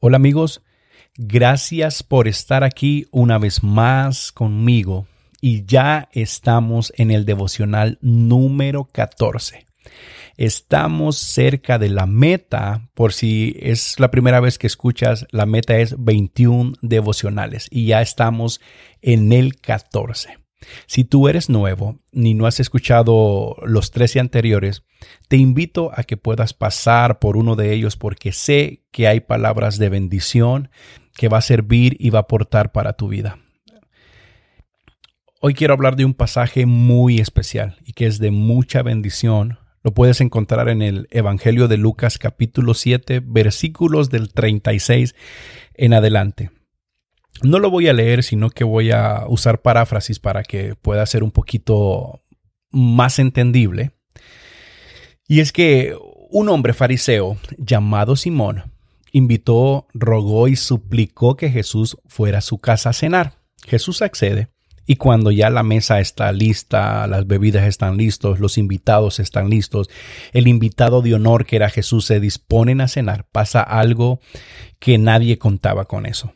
Hola amigos, gracias por estar aquí una vez más conmigo y ya estamos en el devocional número 14. Estamos cerca de la meta, por si es la primera vez que escuchas, la meta es 21 devocionales y ya estamos en el 14. Si tú eres nuevo ni no has escuchado los 13 anteriores, te invito a que puedas pasar por uno de ellos porque sé que hay palabras de bendición que va a servir y va a aportar para tu vida. Hoy quiero hablar de un pasaje muy especial y que es de mucha bendición. Lo puedes encontrar en el Evangelio de Lucas capítulo 7 versículos del 36 en adelante. No lo voy a leer, sino que voy a usar paráfrasis para que pueda ser un poquito más entendible. Y es que un hombre fariseo llamado Simón invitó, rogó y suplicó que Jesús fuera a su casa a cenar. Jesús accede y cuando ya la mesa está lista, las bebidas están listos, los invitados están listos, el invitado de honor que era Jesús se disponen a cenar, pasa algo que nadie contaba con eso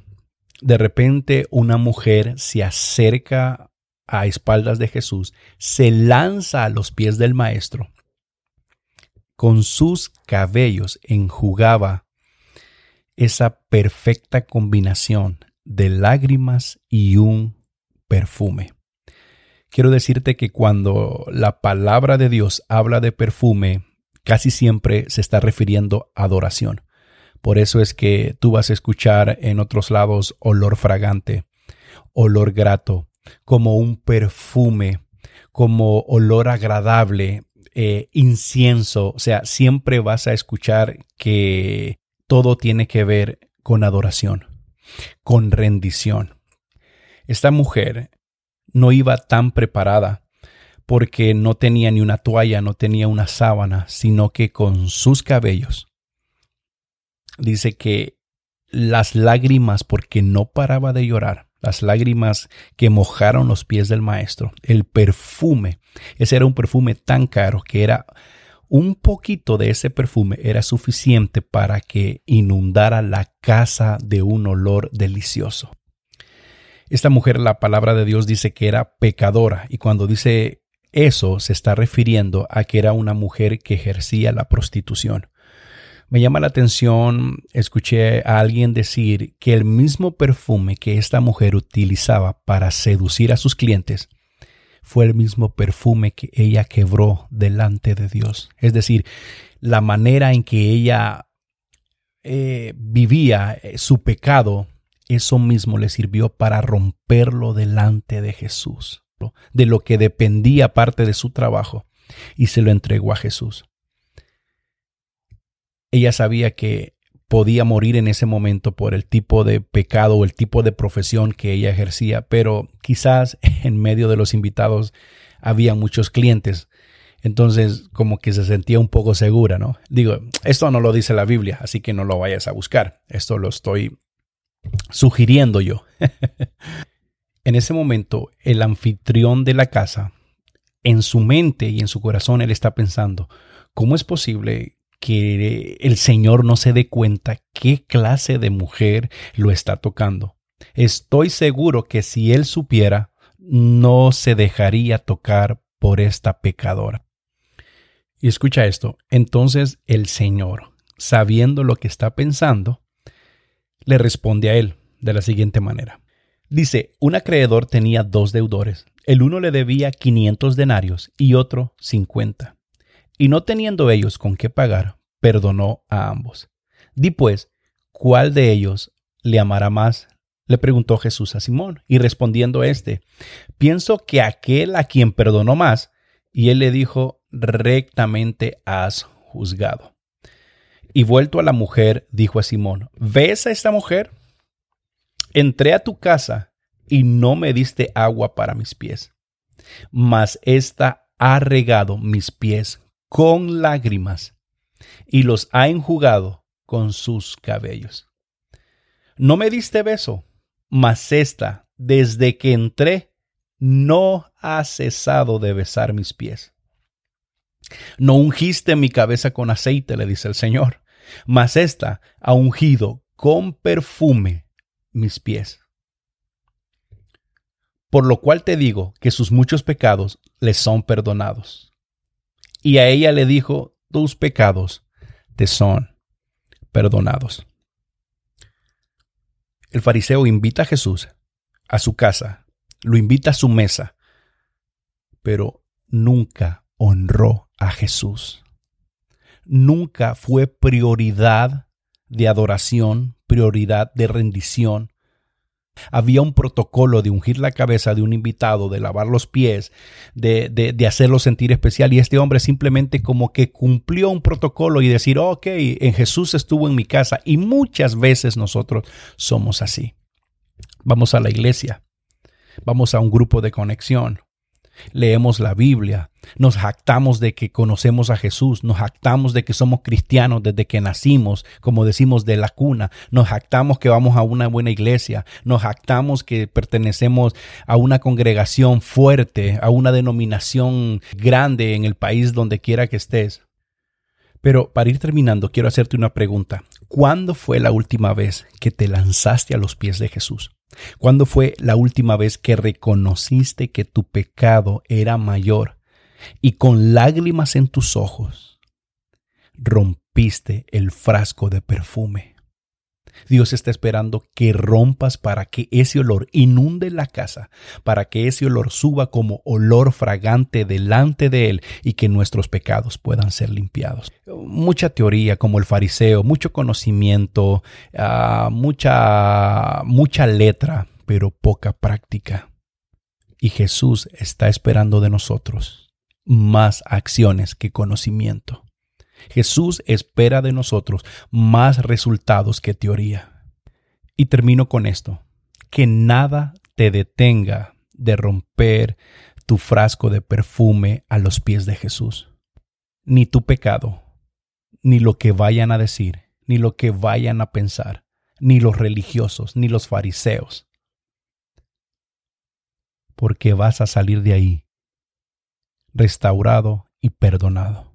de repente una mujer se acerca a espaldas de Jesús, se lanza a los pies del maestro, con sus cabellos enjugaba esa perfecta combinación de lágrimas y un perfume. Quiero decirte que cuando la palabra de Dios habla de perfume, casi siempre se está refiriendo a adoración. Por eso es que tú vas a escuchar en otros lados olor fragante, olor grato, como un perfume, como olor agradable, eh, incienso. O sea, siempre vas a escuchar que todo tiene que ver con adoración, con rendición. Esta mujer no iba tan preparada porque no tenía ni una toalla, no tenía una sábana, sino que con sus cabellos dice que las lágrimas, porque no paraba de llorar, las lágrimas que mojaron los pies del maestro, el perfume, ese era un perfume tan caro que era un poquito de ese perfume era suficiente para que inundara la casa de un olor delicioso. Esta mujer, la palabra de Dios dice que era pecadora y cuando dice eso se está refiriendo a que era una mujer que ejercía la prostitución. Me llama la atención, escuché a alguien decir que el mismo perfume que esta mujer utilizaba para seducir a sus clientes fue el mismo perfume que ella quebró delante de Dios. Es decir, la manera en que ella eh, vivía eh, su pecado, eso mismo le sirvió para romperlo delante de Jesús, de lo que dependía parte de su trabajo, y se lo entregó a Jesús. Ella sabía que podía morir en ese momento por el tipo de pecado o el tipo de profesión que ella ejercía, pero quizás en medio de los invitados había muchos clientes. Entonces, como que se sentía un poco segura, ¿no? Digo, esto no lo dice la Biblia, así que no lo vayas a buscar. Esto lo estoy sugiriendo yo. en ese momento, el anfitrión de la casa, en su mente y en su corazón, él está pensando, ¿cómo es posible que el Señor no se dé cuenta qué clase de mujer lo está tocando. Estoy seguro que si él supiera, no se dejaría tocar por esta pecadora. Y escucha esto, entonces el Señor, sabiendo lo que está pensando, le responde a él de la siguiente manera. Dice, un acreedor tenía dos deudores. El uno le debía 500 denarios y otro 50 y no teniendo ellos con qué pagar, perdonó a ambos. Di pues, ¿cuál de ellos le amará más? Le preguntó Jesús a Simón, y respondiendo éste, pienso que aquel a quien perdonó más, y él le dijo, rectamente has juzgado. Y vuelto a la mujer, dijo a Simón, ¿ves a esta mujer? Entré a tu casa y no me diste agua para mis pies, mas ésta ha regado mis pies con lágrimas y los ha enjugado con sus cabellos. No me diste beso, mas esta, desde que entré, no ha cesado de besar mis pies. No ungiste mi cabeza con aceite, le dice el Señor, mas esta ha ungido con perfume mis pies. Por lo cual te digo que sus muchos pecados le son perdonados. Y a ella le dijo, tus pecados te son perdonados. El fariseo invita a Jesús a su casa, lo invita a su mesa, pero nunca honró a Jesús. Nunca fue prioridad de adoración, prioridad de rendición, había un protocolo de ungir la cabeza de un invitado, de lavar los pies, de, de, hacerlo sentir especial. Y este hombre simplemente como que cumplió un protocolo y decir, ok, en Jesús estuvo en mi casa. Y muchas veces nosotros somos así. Vamos a la iglesia, vamos a un grupo de conexión, leemos la Biblia, nos jactamos de que conocemos a Jesús, nos jactamos de que somos cristianos desde que nacimos, como decimos de la cuna, nos jactamos que vamos a una buena iglesia, nos jactamos que pertenecemos a una congregación fuerte, a una denominación grande en el país donde quiera que estés. Pero para ir terminando, quiero hacerte una pregunta. ¿Cuándo fue la última vez que te lanzaste a los pies de Jesús? ¿Cuándo fue la última vez que reconociste que tu pecado era mayor y con lágrimas en tus ojos rompiste el frasco de perfume? Dios está esperando que rompas para que ese olor inunde la casa, para que ese olor suba como olor fragante delante de Él y que nuestros pecados puedan ser limpiados. Mucha teoría como el fariseo, mucho conocimiento, ah, mucha, mucha letra, pero poca práctica. Y Jesús está esperando de nosotros más acciones que conocimiento. Jesús espera de nosotros más resultados que teoría. Y termino con esto. Que nada te detenga de romper tu frasco de perfume a los pies de Jesús. Ni tu pecado, ni lo que vayan a decir, ni lo que vayan a pensar, ni los religiosos, ni los fariseos. Porque vas a salir de ahí restaurado y perdonado.